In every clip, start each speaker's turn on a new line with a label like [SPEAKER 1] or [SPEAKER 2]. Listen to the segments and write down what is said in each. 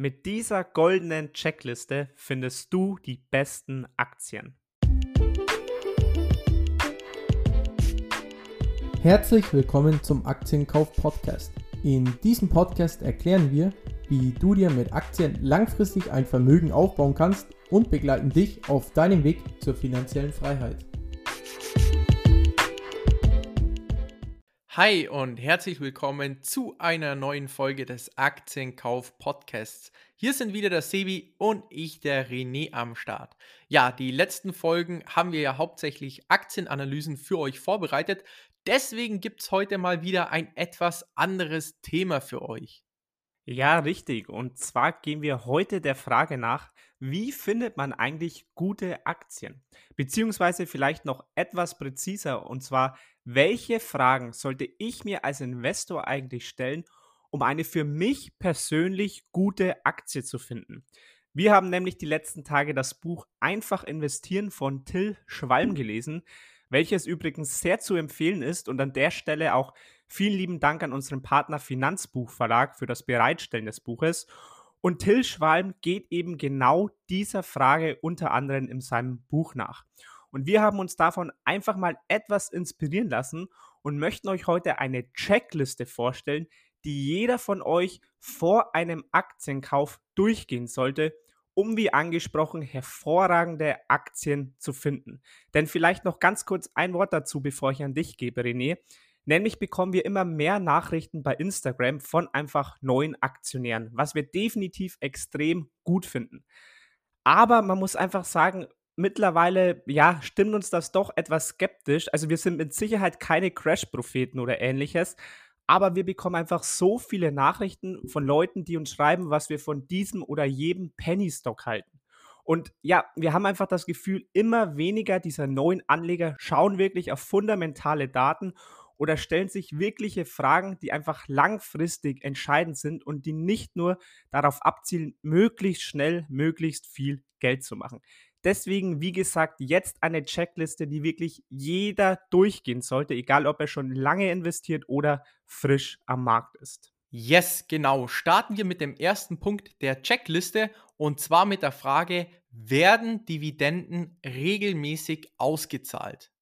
[SPEAKER 1] Mit dieser goldenen Checkliste findest du die besten Aktien.
[SPEAKER 2] Herzlich willkommen zum Aktienkauf Podcast. In diesem Podcast erklären wir, wie du dir mit Aktien langfristig ein Vermögen aufbauen kannst und begleiten dich auf deinem Weg zur finanziellen Freiheit.
[SPEAKER 3] Hi und herzlich willkommen zu einer neuen Folge des Aktienkauf Podcasts. Hier sind wieder der Sebi und ich, der René, am Start. Ja, die letzten Folgen haben wir ja hauptsächlich Aktienanalysen für euch vorbereitet. Deswegen gibt es heute mal wieder ein etwas anderes Thema für euch.
[SPEAKER 1] Ja, richtig. Und zwar gehen wir heute der Frage nach, wie findet man eigentlich gute Aktien? Beziehungsweise vielleicht noch etwas präziser, und zwar, welche Fragen sollte ich mir als Investor eigentlich stellen, um eine für mich persönlich gute Aktie zu finden? Wir haben nämlich die letzten Tage das Buch Einfach investieren von Till Schwalm gelesen, welches übrigens sehr zu empfehlen ist und an der Stelle auch vielen lieben Dank an unseren Partner Finanzbuchverlag für das Bereitstellen des Buches. Und Till Schwalm geht eben genau dieser Frage unter anderem in seinem Buch nach. Und wir haben uns davon einfach mal etwas inspirieren lassen und möchten euch heute eine Checkliste vorstellen, die jeder von euch vor einem Aktienkauf durchgehen sollte, um wie angesprochen hervorragende Aktien zu finden. Denn vielleicht noch ganz kurz ein Wort dazu, bevor ich an dich gebe, René. Nämlich bekommen wir immer mehr Nachrichten bei Instagram von einfach neuen Aktionären, was wir definitiv extrem gut finden. Aber man muss einfach sagen, mittlerweile, ja, stimmt uns das doch etwas skeptisch. Also wir sind mit Sicherheit keine Crash-Propheten oder ähnliches, aber wir bekommen einfach so viele Nachrichten von Leuten, die uns schreiben, was wir von diesem oder jedem Penny-Stock halten. Und ja, wir haben einfach das Gefühl, immer weniger dieser neuen Anleger schauen wirklich auf fundamentale Daten oder stellen sich wirkliche Fragen, die einfach langfristig entscheidend sind und die nicht nur darauf abzielen, möglichst schnell, möglichst viel Geld zu machen. Deswegen, wie gesagt, jetzt eine Checkliste, die wirklich jeder durchgehen sollte, egal ob er schon lange investiert oder frisch am Markt ist.
[SPEAKER 3] Yes, genau. Starten wir mit dem ersten Punkt der Checkliste und zwar mit der Frage, werden Dividenden regelmäßig ausgezahlt?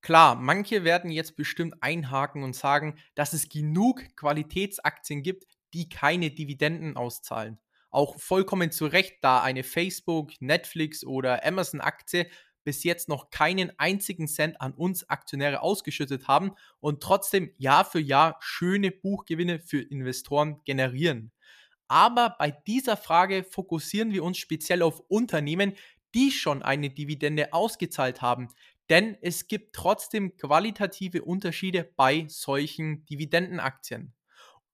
[SPEAKER 3] Klar, manche werden jetzt bestimmt einhaken und sagen, dass es genug Qualitätsaktien gibt, die keine Dividenden auszahlen auch vollkommen zu Recht, da eine Facebook, Netflix oder Amazon-Aktie bis jetzt noch keinen einzigen Cent an uns Aktionäre ausgeschüttet haben und trotzdem Jahr für Jahr schöne Buchgewinne für Investoren generieren. Aber bei dieser Frage fokussieren wir uns speziell auf Unternehmen, die schon eine Dividende ausgezahlt haben. Denn es gibt trotzdem qualitative Unterschiede bei solchen Dividendenaktien.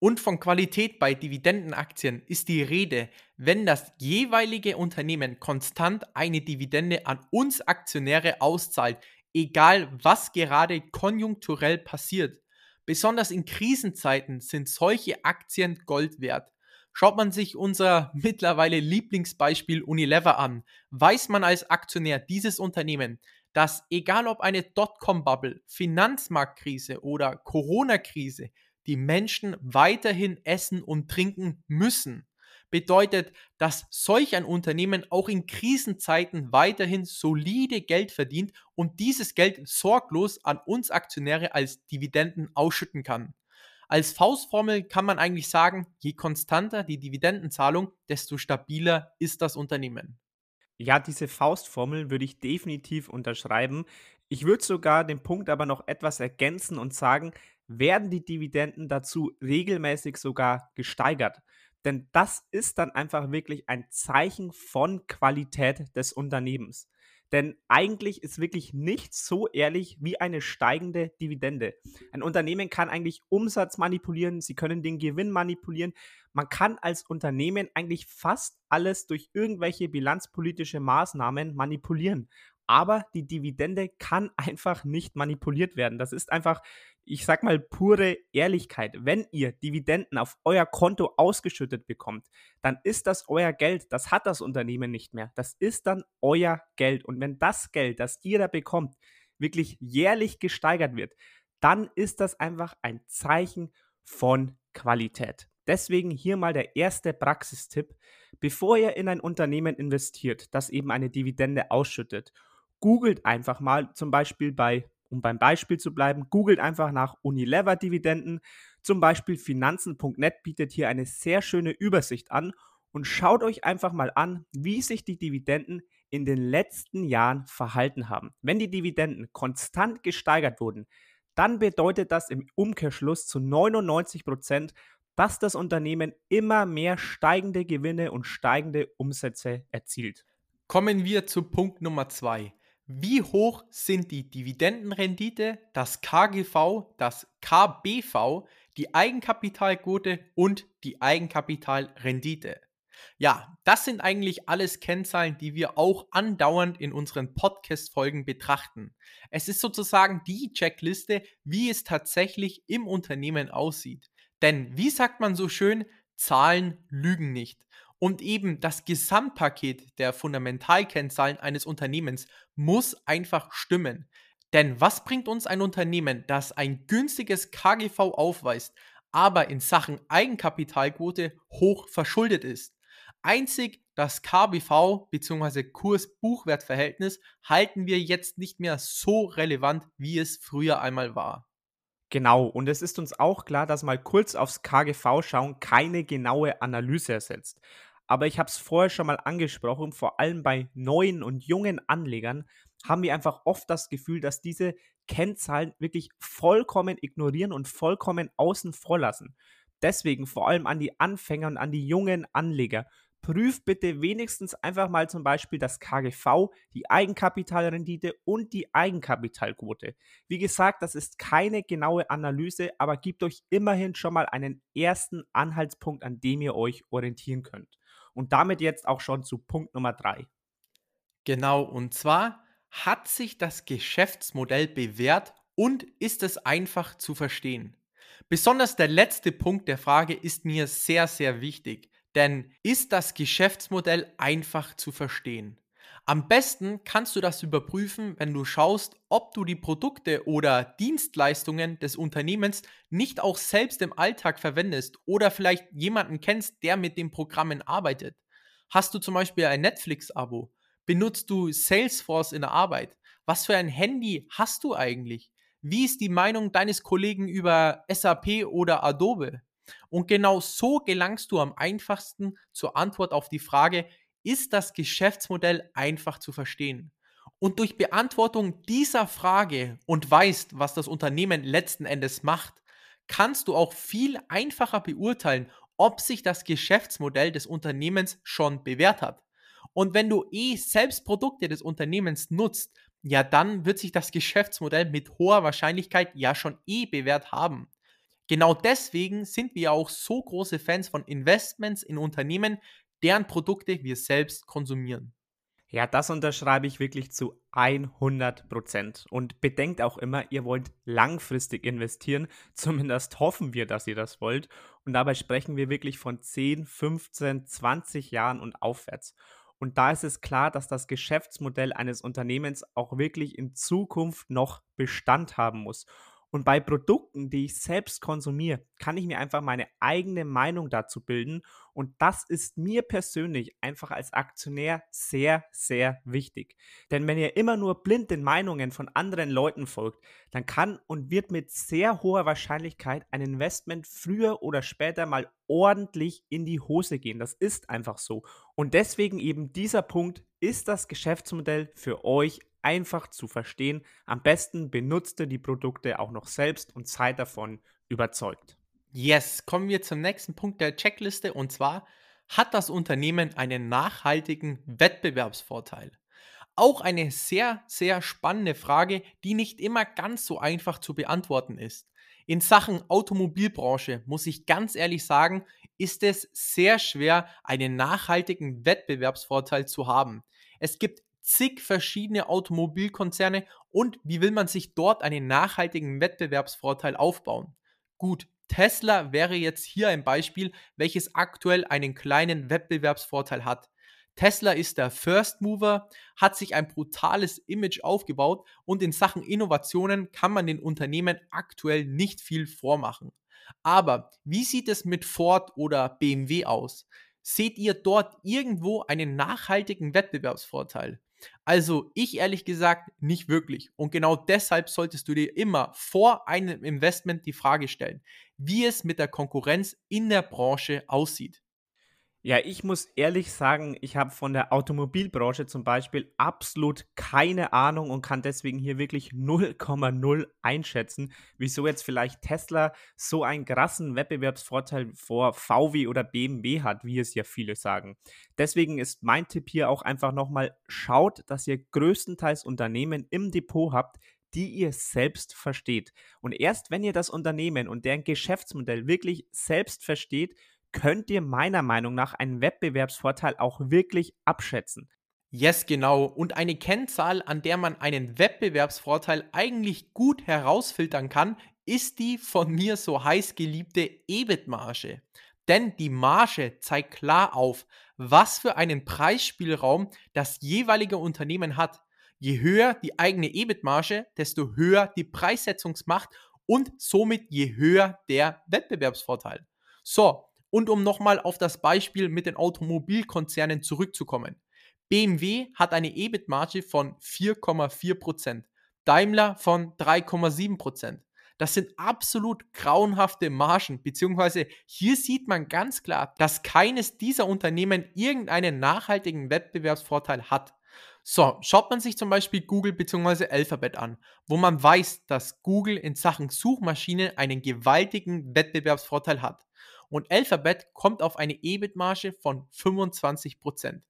[SPEAKER 3] Und von Qualität bei Dividendenaktien ist die Rede, wenn das jeweilige Unternehmen konstant eine Dividende an uns Aktionäre auszahlt, egal was gerade konjunkturell passiert. Besonders in Krisenzeiten sind solche Aktien Gold wert. Schaut man sich unser mittlerweile Lieblingsbeispiel Unilever an, weiß man als Aktionär dieses Unternehmen, dass egal ob eine Dotcom-Bubble, Finanzmarktkrise oder Corona-Krise, die Menschen weiterhin essen und trinken müssen. Bedeutet, dass solch ein Unternehmen auch in Krisenzeiten weiterhin solide Geld verdient und dieses Geld sorglos an uns Aktionäre als Dividenden ausschütten kann. Als Faustformel kann man eigentlich sagen, je konstanter die Dividendenzahlung, desto stabiler ist das Unternehmen.
[SPEAKER 1] Ja, diese Faustformel würde ich definitiv unterschreiben. Ich würde sogar den Punkt aber noch etwas ergänzen und sagen, werden die Dividenden dazu regelmäßig sogar gesteigert. Denn das ist dann einfach wirklich ein Zeichen von Qualität des Unternehmens. Denn eigentlich ist wirklich nichts so ehrlich wie eine steigende Dividende. Ein Unternehmen kann eigentlich Umsatz manipulieren, sie können den Gewinn manipulieren. Man kann als Unternehmen eigentlich fast alles durch irgendwelche bilanzpolitische Maßnahmen manipulieren aber die Dividende kann einfach nicht manipuliert werden. Das ist einfach, ich sag mal, pure Ehrlichkeit. Wenn ihr Dividenden auf euer Konto ausgeschüttet bekommt, dann ist das euer Geld. Das hat das Unternehmen nicht mehr. Das ist dann euer Geld. Und wenn das Geld, das ihr da bekommt, wirklich jährlich gesteigert wird, dann ist das einfach ein Zeichen von Qualität. Deswegen hier mal der erste Praxistipp. Bevor ihr in ein Unternehmen investiert, das eben eine Dividende ausschüttet, googelt einfach mal zum Beispiel bei, um beim Beispiel zu bleiben, googelt einfach nach Unilever-Dividenden. Zum Beispiel Finanzen.net bietet hier eine sehr schöne Übersicht an und schaut euch einfach mal an, wie sich die Dividenden in den letzten Jahren verhalten haben. Wenn die Dividenden konstant gesteigert wurden, dann bedeutet das im Umkehrschluss zu 99 Prozent, dass das Unternehmen immer mehr steigende Gewinne und steigende Umsätze erzielt.
[SPEAKER 3] Kommen wir zu Punkt Nummer zwei. Wie hoch sind die Dividendenrendite, das KGV, das KBV, die Eigenkapitalquote und die Eigenkapitalrendite? Ja, das sind eigentlich alles Kennzahlen, die wir auch andauernd in unseren Podcast-Folgen betrachten. Es ist sozusagen die Checkliste, wie es tatsächlich im Unternehmen aussieht. Denn wie sagt man so schön, Zahlen lügen nicht. Und eben das Gesamtpaket der Fundamentalkennzahlen eines Unternehmens muss einfach stimmen. Denn was bringt uns ein Unternehmen, das ein günstiges KGV aufweist, aber in Sachen Eigenkapitalquote hoch verschuldet ist? Einzig das KBV bzw. Kurs-Buchwert-Verhältnis halten wir jetzt nicht mehr so relevant, wie es früher einmal war.
[SPEAKER 1] Genau, und es ist uns auch klar, dass mal kurz aufs KGV schauen keine genaue Analyse ersetzt. Aber ich habe es vorher schon mal angesprochen, vor allem bei neuen und jungen Anlegern haben wir einfach oft das Gefühl, dass diese Kennzahlen wirklich vollkommen ignorieren und vollkommen außen vor lassen. Deswegen vor allem an die Anfänger und an die jungen Anleger prüft bitte wenigstens einfach mal zum Beispiel das KGV, die Eigenkapitalrendite und die Eigenkapitalquote. Wie gesagt, das ist keine genaue Analyse, aber gibt euch immerhin schon mal einen ersten Anhaltspunkt, an dem ihr euch orientieren könnt. Und damit jetzt auch schon zu Punkt Nummer 3.
[SPEAKER 3] Genau, und zwar hat sich das Geschäftsmodell bewährt und ist es einfach zu verstehen. Besonders der letzte Punkt der Frage ist mir sehr, sehr wichtig. Denn ist das Geschäftsmodell einfach zu verstehen? Am besten kannst du das überprüfen, wenn du schaust, ob du die Produkte oder Dienstleistungen des Unternehmens nicht auch selbst im Alltag verwendest oder vielleicht jemanden kennst, der mit den Programmen arbeitet. Hast du zum Beispiel ein Netflix-Abo? Benutzt du Salesforce in der Arbeit? Was für ein Handy hast du eigentlich? Wie ist die Meinung deines Kollegen über SAP oder Adobe? Und genau so gelangst du am einfachsten zur Antwort auf die Frage, ist das Geschäftsmodell einfach zu verstehen? Und durch Beantwortung dieser Frage und weißt, was das Unternehmen letzten Endes macht, kannst du auch viel einfacher beurteilen, ob sich das Geschäftsmodell des Unternehmens schon bewährt hat. Und wenn du eh selbst Produkte des Unternehmens nutzt, ja, dann wird sich das Geschäftsmodell mit hoher Wahrscheinlichkeit ja schon eh bewährt haben. Genau deswegen sind wir auch so große Fans von Investments in Unternehmen, deren Produkte wir selbst konsumieren.
[SPEAKER 1] Ja, das unterschreibe ich wirklich zu 100 Prozent. Und bedenkt auch immer, ihr wollt langfristig investieren. Zumindest hoffen wir, dass ihr das wollt. Und dabei sprechen wir wirklich von 10, 15, 20 Jahren und aufwärts. Und da ist es klar, dass das Geschäftsmodell eines Unternehmens auch wirklich in Zukunft noch Bestand haben muss. Und bei Produkten, die ich selbst konsumiere, kann ich mir einfach meine eigene Meinung dazu bilden. Und das ist mir persönlich einfach als Aktionär sehr, sehr wichtig. Denn wenn ihr immer nur blind den Meinungen von anderen Leuten folgt, dann kann und wird mit sehr hoher Wahrscheinlichkeit ein Investment früher oder später mal ordentlich in die Hose gehen. Das ist einfach so. Und deswegen eben dieser Punkt, ist das Geschäftsmodell für euch einfach zu verstehen. Am besten benutzt ihr die Produkte auch noch selbst und seid davon überzeugt.
[SPEAKER 3] Yes, kommen wir zum nächsten Punkt der Checkliste und zwar hat das Unternehmen einen nachhaltigen Wettbewerbsvorteil. Auch eine sehr, sehr spannende Frage, die nicht immer ganz so einfach zu beantworten ist. In Sachen Automobilbranche muss ich ganz ehrlich sagen, ist es sehr schwer, einen nachhaltigen Wettbewerbsvorteil zu haben. Es gibt zig verschiedene Automobilkonzerne und wie will man sich dort einen nachhaltigen Wettbewerbsvorteil aufbauen? Gut, Tesla wäre jetzt hier ein Beispiel, welches aktuell einen kleinen Wettbewerbsvorteil hat. Tesla ist der First Mover, hat sich ein brutales Image aufgebaut und in Sachen Innovationen kann man den Unternehmen aktuell nicht viel vormachen. Aber wie sieht es mit Ford oder BMW aus? Seht ihr dort irgendwo einen nachhaltigen Wettbewerbsvorteil? Also ich ehrlich gesagt nicht wirklich. Und genau deshalb solltest du dir immer vor einem Investment die Frage stellen, wie es mit der Konkurrenz in der Branche aussieht.
[SPEAKER 1] Ja, ich muss ehrlich sagen, ich habe von der Automobilbranche zum Beispiel absolut keine Ahnung und kann deswegen hier wirklich 0,0 einschätzen, wieso jetzt vielleicht Tesla so einen krassen Wettbewerbsvorteil vor VW oder BMW hat, wie es ja viele sagen. Deswegen ist mein Tipp hier auch einfach nochmal, schaut, dass ihr größtenteils Unternehmen im Depot habt, die ihr selbst versteht. Und erst wenn ihr das Unternehmen und deren Geschäftsmodell wirklich selbst versteht, könnt ihr meiner Meinung nach einen Wettbewerbsvorteil auch wirklich abschätzen.
[SPEAKER 3] Yes, genau. Und eine Kennzahl, an der man einen Wettbewerbsvorteil eigentlich gut herausfiltern kann, ist die von mir so heiß geliebte EBIT-Marge. Denn die Marge zeigt klar auf, was für einen Preisspielraum das jeweilige Unternehmen hat. Je höher die eigene EBIT-Marge, desto höher die Preissetzungsmacht und somit je höher der Wettbewerbsvorteil. So, und um nochmal auf das Beispiel mit den Automobilkonzernen zurückzukommen. BMW hat eine EBIT-Marge von 4,4%, Daimler von 3,7%. Das sind absolut grauenhafte Margen, beziehungsweise hier sieht man ganz klar, dass keines dieser Unternehmen irgendeinen nachhaltigen Wettbewerbsvorteil hat. So, schaut man sich zum Beispiel Google bzw. Alphabet an, wo man weiß, dass Google in Sachen Suchmaschine einen gewaltigen Wettbewerbsvorteil hat und Alphabet kommt auf eine EBIT-Marge von 25%.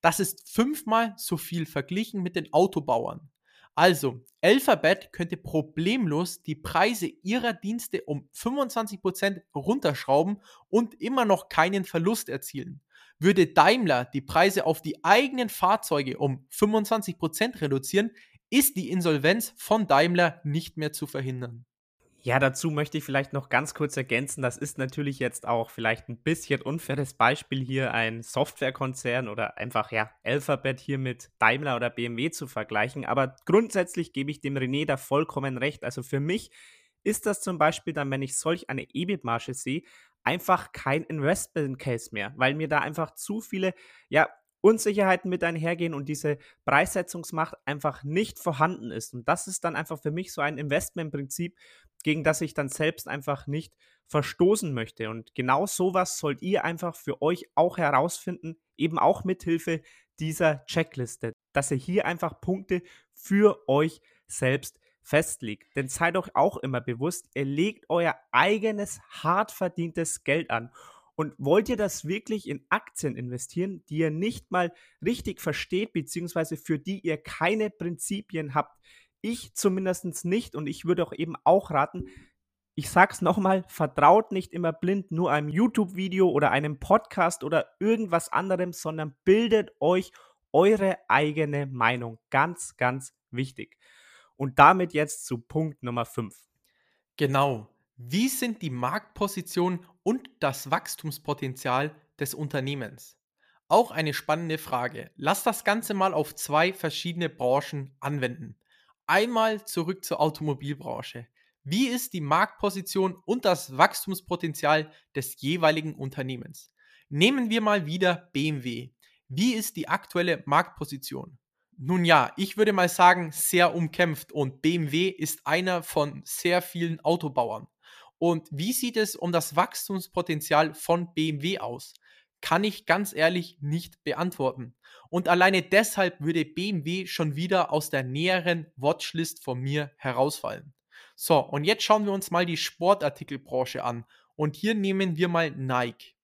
[SPEAKER 3] Das ist fünfmal so viel verglichen mit den Autobauern. Also, Alphabet könnte problemlos die Preise ihrer Dienste um 25% runterschrauben und immer noch keinen Verlust erzielen. Würde Daimler die Preise auf die eigenen Fahrzeuge um 25% reduzieren, ist die Insolvenz von Daimler nicht mehr zu verhindern.
[SPEAKER 1] Ja, dazu möchte ich vielleicht noch ganz kurz ergänzen, das ist natürlich jetzt auch vielleicht ein bisschen unfaires Beispiel hier ein Softwarekonzern oder einfach ja Alphabet hier mit Daimler oder BMW zu vergleichen, aber grundsätzlich gebe ich dem René da vollkommen recht. Also für mich ist das zum Beispiel dann, wenn ich solch eine EBIT-Marge sehe, einfach kein Investment Case mehr, weil mir da einfach zu viele ja Unsicherheiten mit einhergehen und diese Preissetzungsmacht einfach nicht vorhanden ist. Und das ist dann einfach für mich so ein Investmentprinzip, gegen das ich dann selbst einfach nicht verstoßen möchte. Und genau sowas sollt ihr einfach für euch auch herausfinden, eben auch mit Hilfe dieser Checkliste, dass ihr hier einfach Punkte für euch selbst festlegt. Denn seid euch auch immer bewusst, ihr legt euer eigenes hart verdientes Geld an und wollt ihr das wirklich in Aktien investieren, die ihr nicht mal richtig versteht, beziehungsweise für die ihr keine Prinzipien habt? Ich zumindest nicht und ich würde auch eben auch raten, ich sag's nochmal, vertraut nicht immer blind nur einem YouTube-Video oder einem Podcast oder irgendwas anderem, sondern bildet euch eure eigene Meinung. Ganz, ganz wichtig. Und damit jetzt zu Punkt Nummer 5.
[SPEAKER 3] Genau. Wie sind die Marktpositionen und das Wachstumspotenzial des Unternehmens? Auch eine spannende Frage. Lass das Ganze mal auf zwei verschiedene Branchen anwenden. Einmal zurück zur Automobilbranche. Wie ist die Marktposition und das Wachstumspotenzial des jeweiligen Unternehmens? Nehmen wir mal wieder BMW. Wie ist die aktuelle Marktposition? Nun ja, ich würde mal sagen, sehr umkämpft und BMW ist einer von sehr vielen Autobauern. Und wie sieht es um das Wachstumspotenzial von BMW aus? Kann ich ganz ehrlich nicht beantworten. Und alleine deshalb würde BMW schon wieder aus der näheren Watchlist von mir herausfallen. So, und jetzt schauen wir uns mal die Sportartikelbranche an. Und hier nehmen wir mal Nike.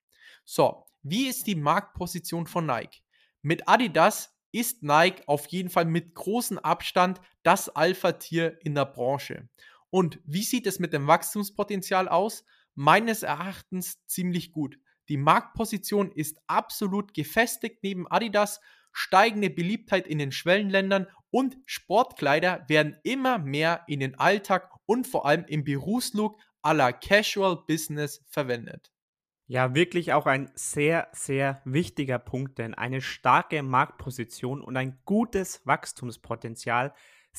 [SPEAKER 3] So, wie ist die Marktposition von Nike? Mit Adidas ist Nike auf jeden Fall mit großem Abstand das Alpha-Tier in der Branche. Und wie sieht es mit dem Wachstumspotenzial aus? Meines Erachtens ziemlich gut. Die Marktposition ist absolut gefestigt neben Adidas, steigende Beliebtheit in den Schwellenländern und Sportkleider werden immer mehr in den Alltag und vor allem im Berufslook aller Casual Business verwendet.
[SPEAKER 1] Ja, wirklich auch ein sehr, sehr wichtiger Punkt, denn eine starke Marktposition und ein gutes Wachstumspotenzial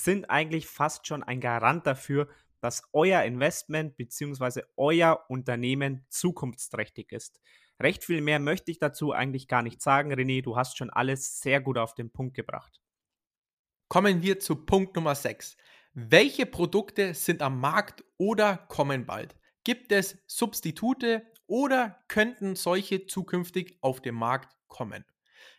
[SPEAKER 1] sind eigentlich fast schon ein Garant dafür, dass euer Investment bzw. euer Unternehmen zukunftsträchtig ist. Recht viel mehr möchte ich dazu eigentlich gar nicht sagen. René, du hast schon alles sehr gut auf den Punkt gebracht.
[SPEAKER 3] Kommen wir zu Punkt Nummer 6. Welche Produkte sind am Markt oder kommen bald? Gibt es Substitute oder könnten solche zukünftig auf den Markt kommen?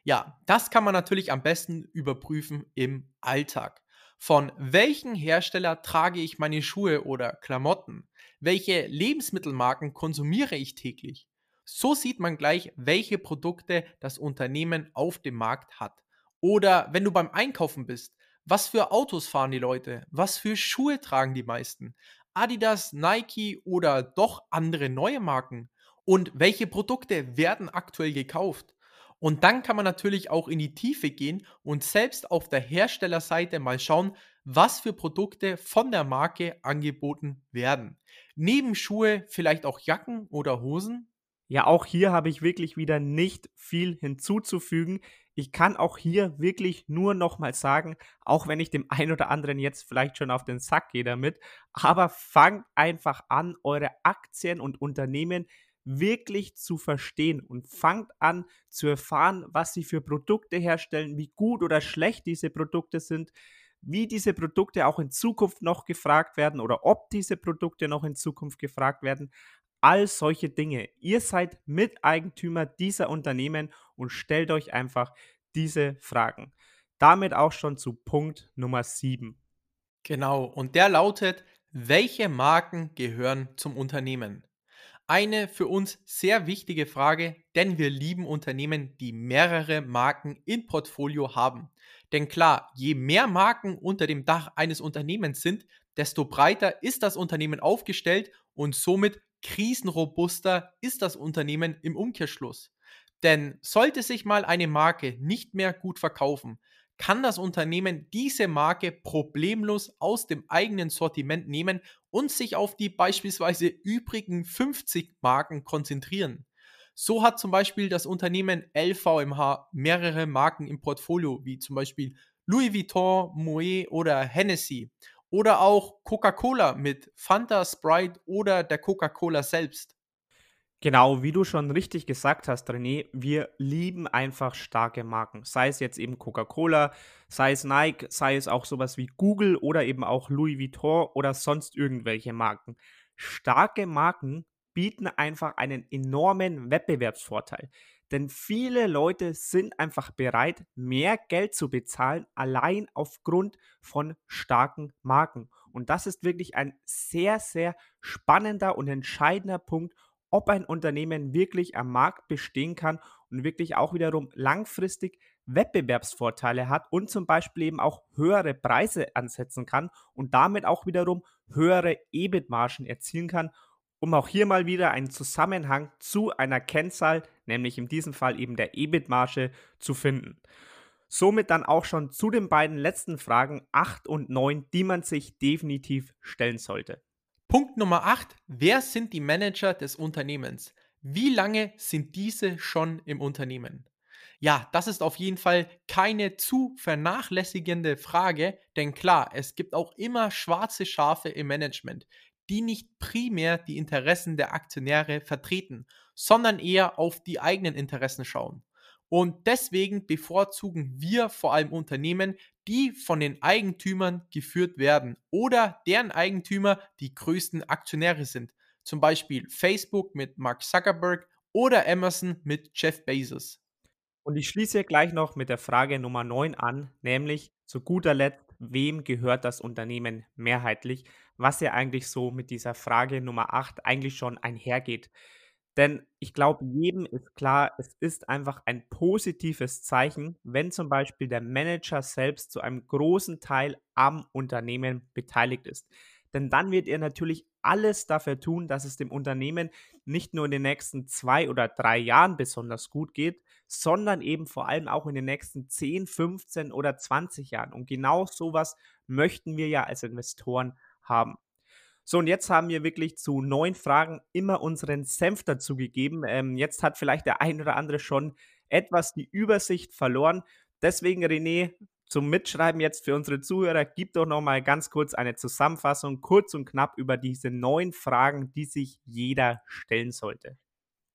[SPEAKER 3] Ja, das kann man natürlich am besten überprüfen im Alltag. Von welchen Hersteller trage ich meine Schuhe oder Klamotten? Welche Lebensmittelmarken konsumiere ich täglich? So sieht man gleich, welche Produkte das Unternehmen auf dem Markt hat. Oder wenn du beim Einkaufen bist, was für Autos fahren die Leute? Was für Schuhe tragen die meisten? Adidas, Nike oder doch andere neue Marken? Und welche Produkte werden aktuell gekauft? Und dann kann man natürlich auch in die Tiefe gehen und selbst auf der Herstellerseite mal schauen, was für Produkte von der Marke angeboten werden. Neben Schuhe vielleicht auch Jacken oder Hosen?
[SPEAKER 1] Ja, auch hier habe ich wirklich wieder nicht viel hinzuzufügen. Ich kann auch hier wirklich nur nochmal sagen, auch wenn ich dem einen oder anderen jetzt vielleicht schon auf den Sack gehe damit, aber fangt einfach an, eure Aktien und Unternehmen wirklich zu verstehen und fangt an zu erfahren, was sie für Produkte herstellen, wie gut oder schlecht diese Produkte sind, wie diese Produkte auch in Zukunft noch gefragt werden oder ob diese Produkte noch in Zukunft gefragt werden. All solche Dinge. Ihr seid Miteigentümer dieser Unternehmen und stellt euch einfach diese Fragen. Damit auch schon zu Punkt Nummer 7.
[SPEAKER 3] Genau, und der lautet, welche Marken gehören zum Unternehmen? Eine für uns sehr wichtige Frage, denn wir lieben Unternehmen, die mehrere Marken im Portfolio haben. Denn klar, je mehr Marken unter dem Dach eines Unternehmens sind, desto breiter ist das Unternehmen aufgestellt und somit krisenrobuster ist das Unternehmen im Umkehrschluss. Denn sollte sich mal eine Marke nicht mehr gut verkaufen, kann das Unternehmen diese Marke problemlos aus dem eigenen Sortiment nehmen und sich auf die beispielsweise übrigen 50 Marken konzentrieren. So hat zum Beispiel das Unternehmen LVMH mehrere Marken im Portfolio, wie zum Beispiel Louis Vuitton, Moet oder Hennessy. Oder auch Coca-Cola mit Fanta, Sprite oder der Coca-Cola selbst.
[SPEAKER 1] Genau, wie du schon richtig gesagt hast, René, wir lieben einfach starke Marken. Sei es jetzt eben Coca-Cola, sei es Nike, sei es auch sowas wie Google oder eben auch Louis Vuitton oder sonst irgendwelche Marken. Starke Marken bieten einfach einen enormen Wettbewerbsvorteil. Denn viele Leute sind einfach bereit, mehr Geld zu bezahlen, allein aufgrund von starken Marken. Und das ist wirklich ein sehr, sehr spannender und entscheidender Punkt, ob ein Unternehmen wirklich am Markt bestehen kann und wirklich auch wiederum langfristig Wettbewerbsvorteile hat und zum Beispiel eben auch höhere Preise ansetzen kann und damit auch wiederum höhere EBIT-Margen erzielen kann, um auch hier mal wieder einen Zusammenhang zu einer Kennzahl, nämlich in diesem Fall eben der EBIT-Marge, zu finden. Somit dann auch schon zu den beiden letzten Fragen 8 und 9, die man sich definitiv stellen sollte.
[SPEAKER 3] Punkt Nummer 8. Wer sind die Manager des Unternehmens? Wie lange sind diese schon im Unternehmen? Ja, das ist auf jeden Fall keine zu vernachlässigende Frage, denn klar, es gibt auch immer schwarze Schafe im Management, die nicht primär die Interessen der Aktionäre vertreten, sondern eher auf die eigenen Interessen schauen. Und deswegen bevorzugen wir vor allem Unternehmen, die von den Eigentümern geführt werden oder deren Eigentümer die größten Aktionäre sind. Zum Beispiel Facebook mit Mark Zuckerberg oder Amazon mit Jeff Bezos.
[SPEAKER 1] Und ich schließe gleich noch mit der Frage Nummer 9 an, nämlich zu guter Letzt, wem gehört das Unternehmen mehrheitlich, was ja eigentlich so mit dieser Frage Nummer 8 eigentlich schon einhergeht. Denn ich glaube, jedem ist klar, es ist einfach ein positives Zeichen, wenn zum Beispiel der Manager selbst zu einem großen Teil am Unternehmen beteiligt ist. Denn dann wird er natürlich alles dafür tun, dass es dem Unternehmen nicht nur in den nächsten zwei oder drei Jahren besonders gut geht, sondern eben vor allem auch in den nächsten 10, 15 oder 20 Jahren. Und genau sowas möchten wir ja als Investoren haben. So, und jetzt haben wir wirklich zu neun Fragen immer unseren Senf dazu gegeben. Ähm, jetzt hat vielleicht der ein oder andere schon etwas die Übersicht verloren. Deswegen, René, zum Mitschreiben jetzt für unsere Zuhörer, gib doch noch mal ganz kurz eine Zusammenfassung, kurz und knapp über diese neun Fragen, die sich jeder stellen sollte.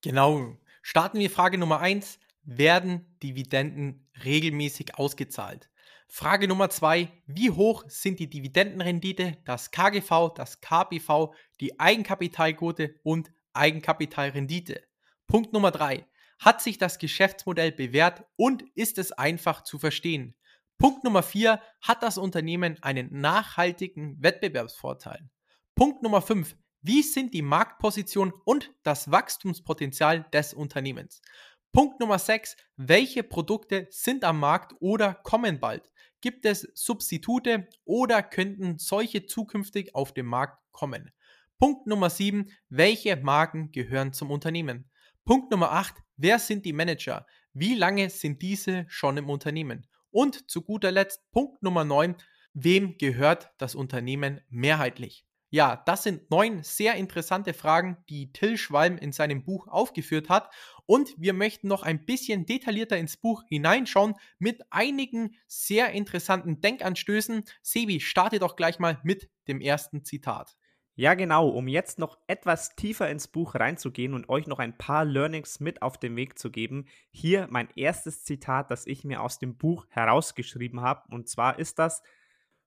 [SPEAKER 3] Genau. Starten wir Frage Nummer eins: Werden Dividenden regelmäßig ausgezahlt? Frage Nummer zwei: Wie hoch sind die Dividendenrendite, das KGV, das KPV, die Eigenkapitalquote und Eigenkapitalrendite? Punkt Nummer drei: Hat sich das Geschäftsmodell bewährt und ist es einfach zu verstehen? Punkt Nummer vier: Hat das Unternehmen einen nachhaltigen Wettbewerbsvorteil? Punkt Nummer fünf: Wie sind die Marktposition und das Wachstumspotenzial des Unternehmens? Punkt Nummer 6. Welche Produkte sind am Markt oder kommen bald? Gibt es Substitute oder könnten solche zukünftig auf den Markt kommen? Punkt Nummer 7. Welche Marken gehören zum Unternehmen? Punkt Nummer 8. Wer sind die Manager? Wie lange sind diese schon im Unternehmen? Und zu guter Letzt Punkt Nummer 9. Wem gehört das Unternehmen mehrheitlich? Ja, das sind neun sehr interessante Fragen, die Till Schwalm in seinem Buch aufgeführt hat. Und wir möchten noch ein bisschen detaillierter ins Buch hineinschauen mit einigen sehr interessanten Denkanstößen. Sebi, starte doch gleich mal mit dem ersten Zitat.
[SPEAKER 1] Ja, genau, um jetzt noch etwas tiefer ins Buch reinzugehen und euch noch ein paar Learnings mit auf den Weg zu geben. Hier mein erstes Zitat, das ich mir aus dem Buch herausgeschrieben habe. Und zwar ist das,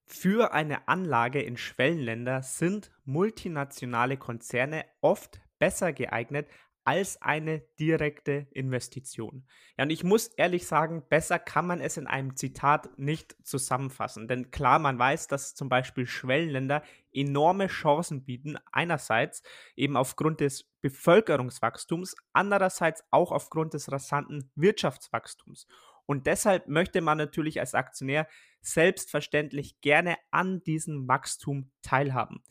[SPEAKER 1] für eine Anlage in Schwellenländer sind multinationale Konzerne oft besser geeignet als eine direkte Investition. Ja, und ich muss ehrlich sagen, besser kann man es in einem Zitat nicht zusammenfassen. Denn klar, man weiß, dass zum Beispiel Schwellenländer enorme Chancen bieten, einerseits eben aufgrund des Bevölkerungswachstums, andererseits auch aufgrund des rasanten Wirtschaftswachstums. Und deshalb möchte man natürlich als Aktionär selbstverständlich gerne an diesem Wachstum teilhaben.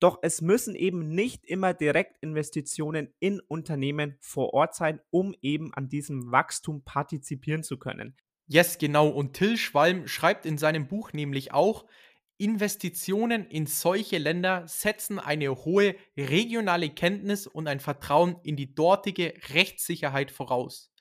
[SPEAKER 1] Doch es müssen eben nicht immer Direktinvestitionen in Unternehmen vor Ort sein, um eben an diesem Wachstum partizipieren zu können.
[SPEAKER 3] Yes, genau. Und Till Schwalm schreibt in seinem Buch nämlich auch, Investitionen in solche Länder setzen eine hohe regionale Kenntnis und ein Vertrauen in die dortige Rechtssicherheit voraus.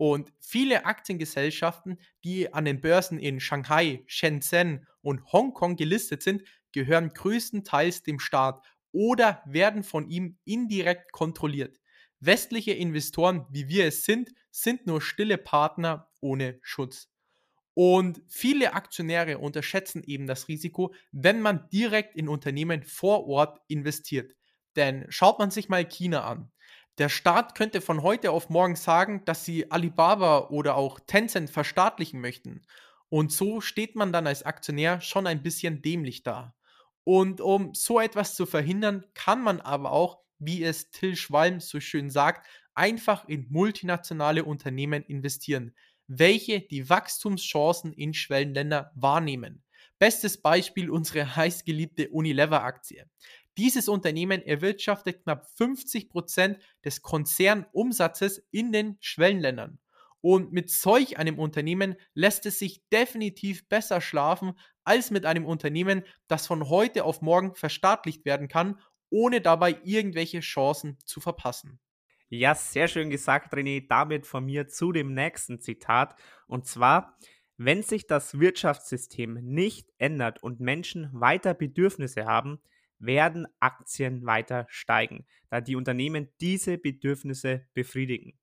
[SPEAKER 3] Und viele Aktiengesellschaften, die an den Börsen in Shanghai, Shenzhen und Hongkong gelistet sind, gehören größtenteils dem Staat oder werden von ihm indirekt kontrolliert. Westliche Investoren, wie wir es sind, sind nur stille Partner ohne Schutz. Und viele Aktionäre unterschätzen eben das Risiko, wenn man direkt in Unternehmen vor Ort investiert. Denn schaut man sich mal China an. Der Staat könnte von heute auf morgen sagen, dass sie Alibaba oder auch Tencent verstaatlichen möchten. Und so steht man dann als Aktionär schon ein bisschen dämlich da. Und um so etwas zu verhindern, kann man aber auch, wie es Till Schwalm so schön sagt, einfach in multinationale Unternehmen investieren, welche die Wachstumschancen in Schwellenländer wahrnehmen. Bestes Beispiel unsere heißgeliebte Unilever-Aktie. Dieses Unternehmen erwirtschaftet knapp 50 Prozent des Konzernumsatzes in den Schwellenländern. Und mit solch einem Unternehmen lässt es sich definitiv besser schlafen als mit einem Unternehmen, das von heute auf morgen verstaatlicht werden kann, ohne dabei irgendwelche Chancen zu verpassen.
[SPEAKER 1] Ja, sehr schön gesagt, René. Damit von mir zu dem nächsten Zitat. Und zwar, wenn sich das Wirtschaftssystem nicht ändert und Menschen weiter Bedürfnisse haben, werden Aktien weiter steigen, da die Unternehmen diese Bedürfnisse befriedigen.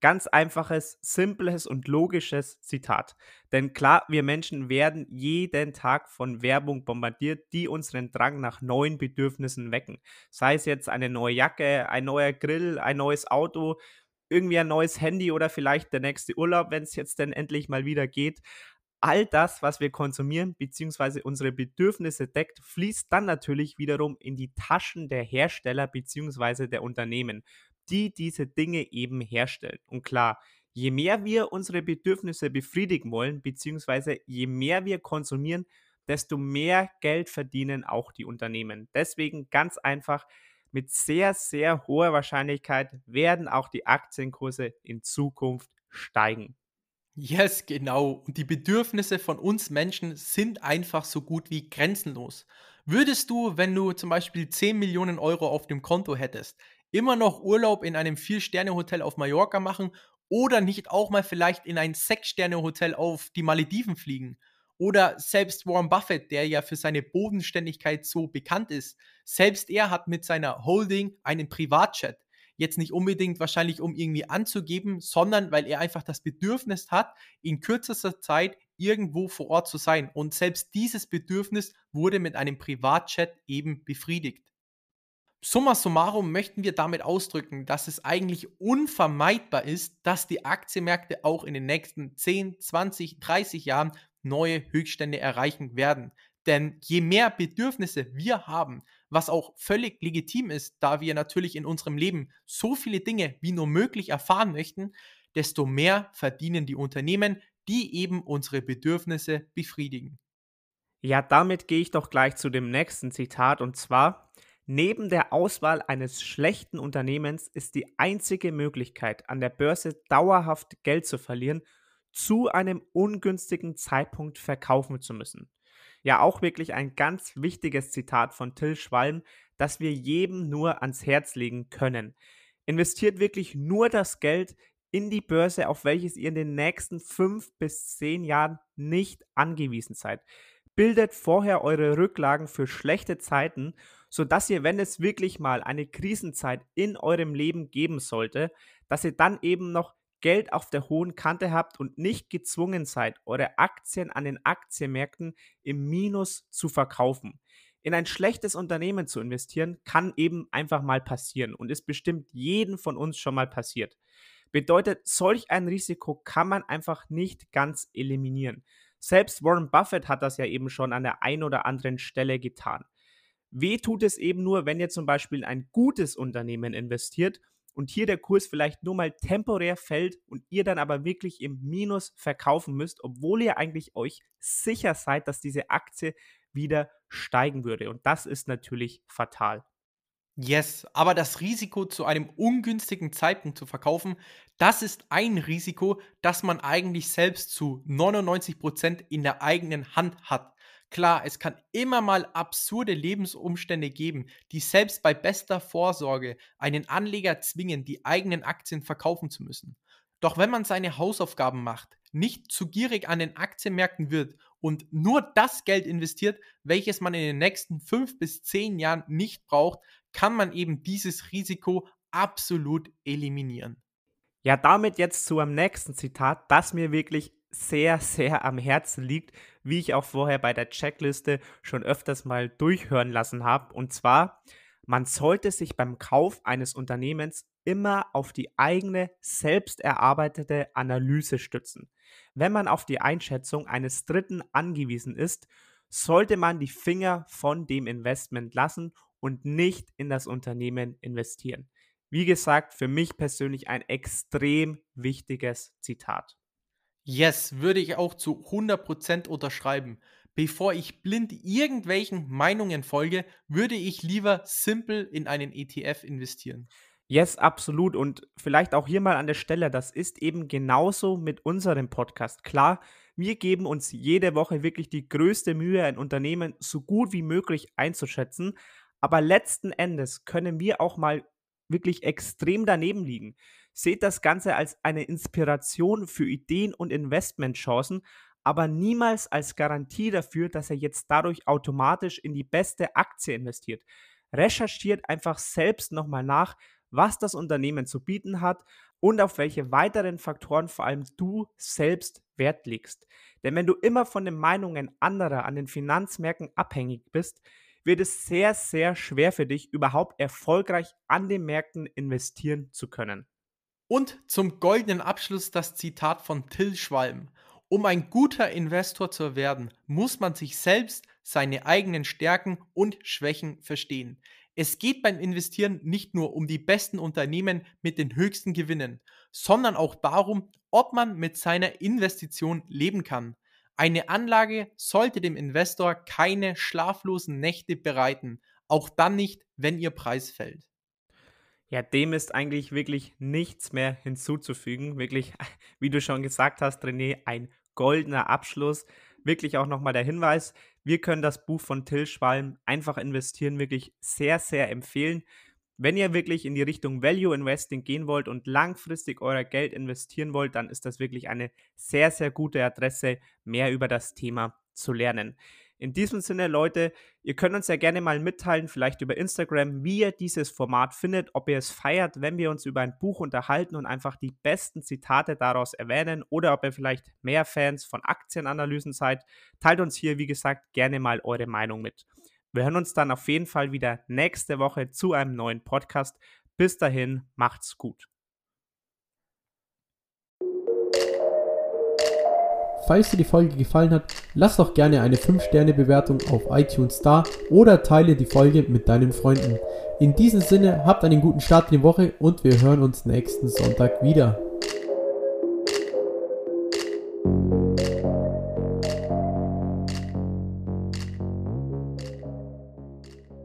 [SPEAKER 1] Ganz einfaches, simples und logisches Zitat. Denn klar, wir Menschen werden jeden Tag von Werbung bombardiert, die unseren Drang nach neuen Bedürfnissen wecken. Sei es jetzt eine neue Jacke, ein neuer Grill, ein neues Auto, irgendwie ein neues Handy oder vielleicht der nächste Urlaub, wenn es jetzt denn endlich mal wieder geht all das, was wir konsumieren bzw. unsere Bedürfnisse deckt, fließt dann natürlich wiederum in die Taschen der Hersteller bzw. der Unternehmen, die diese Dinge eben herstellen. Und klar, je mehr wir unsere Bedürfnisse befriedigen wollen bzw. je mehr wir konsumieren, desto mehr Geld verdienen auch die Unternehmen. Deswegen ganz einfach, mit sehr, sehr hoher Wahrscheinlichkeit werden auch die Aktienkurse in Zukunft steigen.
[SPEAKER 3] Yes, genau. Und die Bedürfnisse von uns Menschen sind einfach so gut wie grenzenlos. Würdest du, wenn du zum Beispiel 10 Millionen Euro auf dem Konto hättest, immer noch Urlaub in einem 4-Sterne-Hotel auf Mallorca machen oder nicht auch mal vielleicht in ein 6-Sterne-Hotel auf die Malediven fliegen? Oder selbst Warren Buffett, der ja für seine Bodenständigkeit so bekannt ist, selbst er hat mit seiner Holding einen Privatchat. Jetzt nicht unbedingt wahrscheinlich, um irgendwie anzugeben, sondern weil er einfach das Bedürfnis hat, in kürzester Zeit irgendwo vor Ort zu sein. Und selbst dieses Bedürfnis wurde mit einem Privatchat eben befriedigt. Summa summarum möchten wir damit ausdrücken, dass es eigentlich unvermeidbar ist, dass die Aktienmärkte auch in den nächsten 10, 20, 30 Jahren neue Höchststände erreichen werden. Denn je mehr Bedürfnisse wir haben, was auch völlig legitim ist, da wir natürlich in unserem Leben so viele Dinge wie nur möglich erfahren möchten, desto mehr verdienen die Unternehmen, die eben unsere Bedürfnisse befriedigen.
[SPEAKER 1] Ja, damit gehe ich doch gleich zu dem nächsten Zitat und zwar, neben der Auswahl eines schlechten Unternehmens ist die einzige Möglichkeit, an der Börse dauerhaft Geld zu verlieren, zu einem ungünstigen Zeitpunkt verkaufen zu müssen. Ja, auch wirklich ein ganz wichtiges Zitat von Till Schwalm, das wir jedem nur ans Herz legen können. Investiert wirklich nur das Geld in die Börse, auf welches ihr in den nächsten fünf bis zehn Jahren nicht angewiesen seid. Bildet vorher eure Rücklagen für schlechte Zeiten, sodass ihr, wenn es wirklich mal eine Krisenzeit in eurem Leben geben sollte, dass ihr dann eben noch Geld auf der hohen Kante habt und nicht gezwungen seid, eure Aktien an den Aktienmärkten im Minus zu verkaufen. In ein schlechtes Unternehmen zu investieren, kann eben einfach mal passieren und ist bestimmt jeden von uns schon mal passiert. Bedeutet, solch ein Risiko kann man einfach nicht ganz eliminieren. Selbst Warren Buffett hat das ja eben schon an der einen oder anderen Stelle getan. Weh tut es eben nur, wenn ihr zum Beispiel in ein gutes Unternehmen investiert und hier der Kurs vielleicht nur mal temporär fällt und ihr dann aber wirklich im Minus verkaufen müsst, obwohl ihr eigentlich euch sicher seid, dass diese Aktie wieder steigen würde. Und das ist natürlich fatal.
[SPEAKER 3] Yes, aber das Risiko zu einem ungünstigen Zeitpunkt zu verkaufen, das ist ein Risiko, das man eigentlich selbst zu 99 Prozent in der eigenen Hand hat. Klar, es kann immer mal absurde Lebensumstände geben, die selbst bei bester Vorsorge einen Anleger zwingen, die eigenen Aktien verkaufen zu müssen. Doch wenn man seine Hausaufgaben macht, nicht zu gierig an den Aktienmärkten wird und nur das Geld investiert, welches man in den nächsten fünf bis zehn Jahren nicht braucht, kann man eben dieses Risiko absolut eliminieren.
[SPEAKER 1] Ja, damit jetzt zu einem nächsten Zitat, das mir wirklich sehr, sehr am Herzen liegt, wie ich auch vorher bei der Checkliste schon öfters mal durchhören lassen habe. Und zwar, man sollte sich beim Kauf eines Unternehmens immer auf die eigene, selbst erarbeitete Analyse stützen. Wenn man auf die Einschätzung eines Dritten angewiesen ist, sollte man die Finger von dem Investment lassen und nicht in das Unternehmen investieren. Wie gesagt, für mich persönlich ein extrem wichtiges Zitat.
[SPEAKER 3] Yes, würde ich auch zu 100% unterschreiben. Bevor ich blind irgendwelchen Meinungen folge, würde ich lieber simpel in einen ETF investieren.
[SPEAKER 1] Yes, absolut. Und vielleicht auch hier mal an der Stelle, das ist eben genauso mit unserem Podcast. Klar, wir geben uns jede Woche wirklich die größte Mühe, ein Unternehmen so gut wie möglich einzuschätzen. Aber letzten Endes können wir auch mal wirklich extrem daneben liegen. Seht das Ganze als eine Inspiration für Ideen und Investmentchancen, aber niemals als Garantie dafür, dass er jetzt dadurch automatisch in die beste Aktie investiert. Recherchiert einfach selbst nochmal nach, was das Unternehmen zu bieten hat und auf welche weiteren Faktoren vor allem du selbst Wert legst. Denn wenn du immer von den Meinungen anderer an den Finanzmärkten abhängig bist, wird es sehr, sehr schwer für dich, überhaupt erfolgreich an den Märkten investieren zu können.
[SPEAKER 3] Und zum goldenen Abschluss das Zitat von Till Schwalm. Um ein guter Investor zu werden, muss man sich selbst, seine eigenen Stärken und Schwächen verstehen. Es geht beim Investieren nicht nur um die besten Unternehmen mit den höchsten Gewinnen, sondern auch darum, ob man mit seiner Investition leben kann. Eine Anlage sollte dem Investor keine schlaflosen Nächte bereiten, auch dann nicht, wenn ihr Preis fällt.
[SPEAKER 1] Ja, dem ist eigentlich wirklich nichts mehr hinzuzufügen. Wirklich, wie du schon gesagt hast, René, ein goldener Abschluss. Wirklich auch nochmal der Hinweis, wir können das Buch von Till Schwalm einfach investieren wirklich sehr, sehr empfehlen. Wenn ihr wirklich in die Richtung Value Investing gehen wollt und langfristig euer Geld investieren wollt, dann ist das wirklich eine sehr, sehr gute Adresse, mehr über das Thema zu lernen. In diesem Sinne, Leute, ihr könnt uns ja gerne mal mitteilen, vielleicht über Instagram, wie ihr dieses Format findet, ob ihr es feiert, wenn wir uns über ein Buch unterhalten und einfach die besten Zitate daraus erwähnen oder ob ihr vielleicht mehr Fans von Aktienanalysen seid. Teilt uns hier, wie gesagt, gerne mal eure Meinung mit. Wir hören uns dann auf jeden Fall wieder nächste Woche zu einem neuen Podcast. Bis dahin, macht's gut.
[SPEAKER 3] Falls dir die Folge gefallen hat, lass doch gerne eine 5-Sterne-Bewertung auf iTunes da oder teile die Folge mit deinen Freunden. In diesem Sinne, habt einen guten Start in die Woche und wir hören uns nächsten Sonntag wieder.